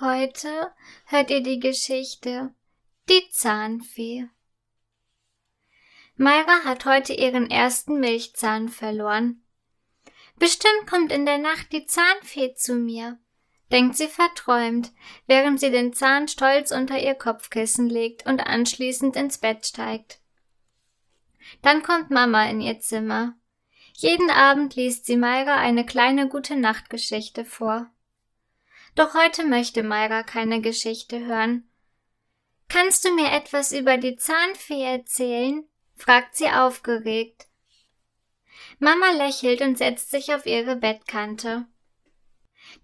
Heute hört ihr die Geschichte Die Zahnfee. Mayra hat heute ihren ersten Milchzahn verloren. Bestimmt kommt in der Nacht die Zahnfee zu mir, denkt sie verträumt, während sie den Zahn stolz unter ihr Kopfkissen legt und anschließend ins Bett steigt. Dann kommt Mama in ihr Zimmer. Jeden Abend liest sie Mayra eine kleine gute Nachtgeschichte vor. Doch heute möchte Mayra keine Geschichte hören. Kannst du mir etwas über die Zahnfee erzählen? fragt sie aufgeregt. Mama lächelt und setzt sich auf ihre Bettkante.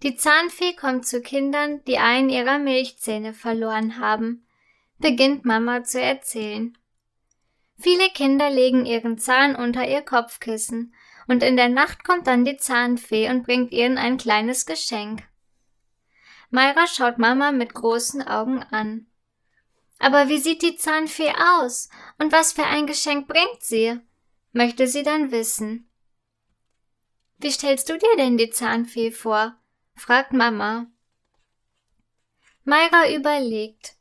Die Zahnfee kommt zu Kindern, die einen ihrer Milchzähne verloren haben, beginnt Mama zu erzählen. Viele Kinder legen ihren Zahn unter ihr Kopfkissen, und in der Nacht kommt dann die Zahnfee und bringt ihnen ein kleines Geschenk. Mayra schaut Mama mit großen Augen an. Aber wie sieht die Zahnfee aus? Und was für ein Geschenk bringt sie? möchte sie dann wissen. Wie stellst du dir denn die Zahnfee vor? fragt Mama. Mayra überlegt.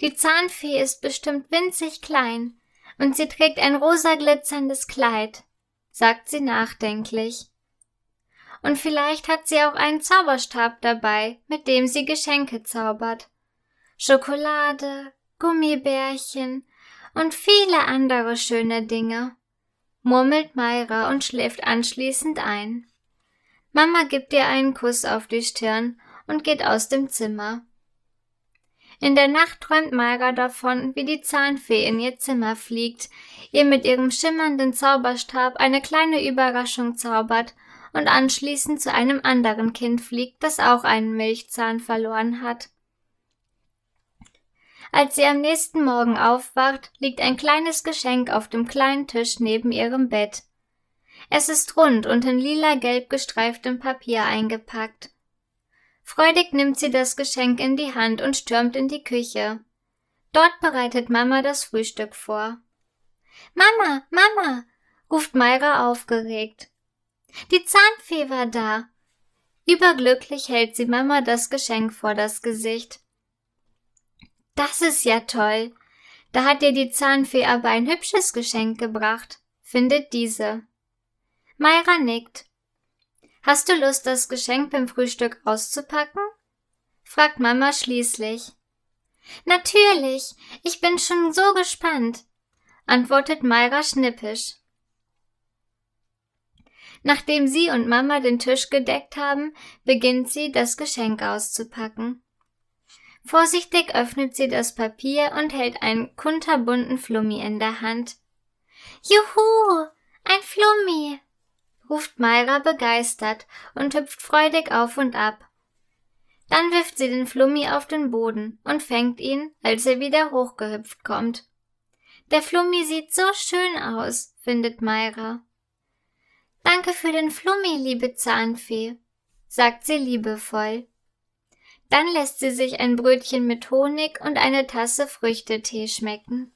Die Zahnfee ist bestimmt winzig klein und sie trägt ein rosa glitzerndes Kleid, sagt sie nachdenklich. Und vielleicht hat sie auch einen Zauberstab dabei, mit dem sie Geschenke zaubert. Schokolade, Gummibärchen und viele andere schöne Dinge, murmelt Mayra und schläft anschließend ein. Mama gibt ihr einen Kuss auf die Stirn und geht aus dem Zimmer. In der Nacht träumt Mayra davon, wie die Zahnfee in ihr Zimmer fliegt, ihr mit ihrem schimmernden Zauberstab eine kleine Überraschung zaubert und anschließend zu einem anderen Kind fliegt, das auch einen Milchzahn verloren hat. Als sie am nächsten Morgen aufwacht, liegt ein kleines Geschenk auf dem kleinen Tisch neben ihrem Bett. Es ist rund und in lila-gelb gestreiftem Papier eingepackt. Freudig nimmt sie das Geschenk in die Hand und stürmt in die Küche. Dort bereitet Mama das Frühstück vor. Mama, Mama, ruft Mayra aufgeregt. Die Zahnfee war da. Überglücklich hält sie Mama das Geschenk vor das Gesicht. Das ist ja toll. Da hat dir die Zahnfee aber ein hübsches Geschenk gebracht, findet diese. Mayra nickt. Hast du Lust, das Geschenk beim Frühstück auszupacken? fragt Mama schließlich. Natürlich, ich bin schon so gespannt, antwortet Mayra schnippisch. Nachdem sie und Mama den Tisch gedeckt haben, beginnt sie, das Geschenk auszupacken. Vorsichtig öffnet sie das Papier und hält einen kunterbunten Flummi in der Hand. Juhu, ein Flummi, ruft Mayra begeistert und hüpft freudig auf und ab. Dann wirft sie den Flummi auf den Boden und fängt ihn, als er wieder hochgehüpft kommt. Der Flummi sieht so schön aus, findet Mayra. Danke für den Flummi, liebe Zahnfee, sagt sie liebevoll. Dann lässt sie sich ein Brötchen mit Honig und eine Tasse Früchtetee schmecken.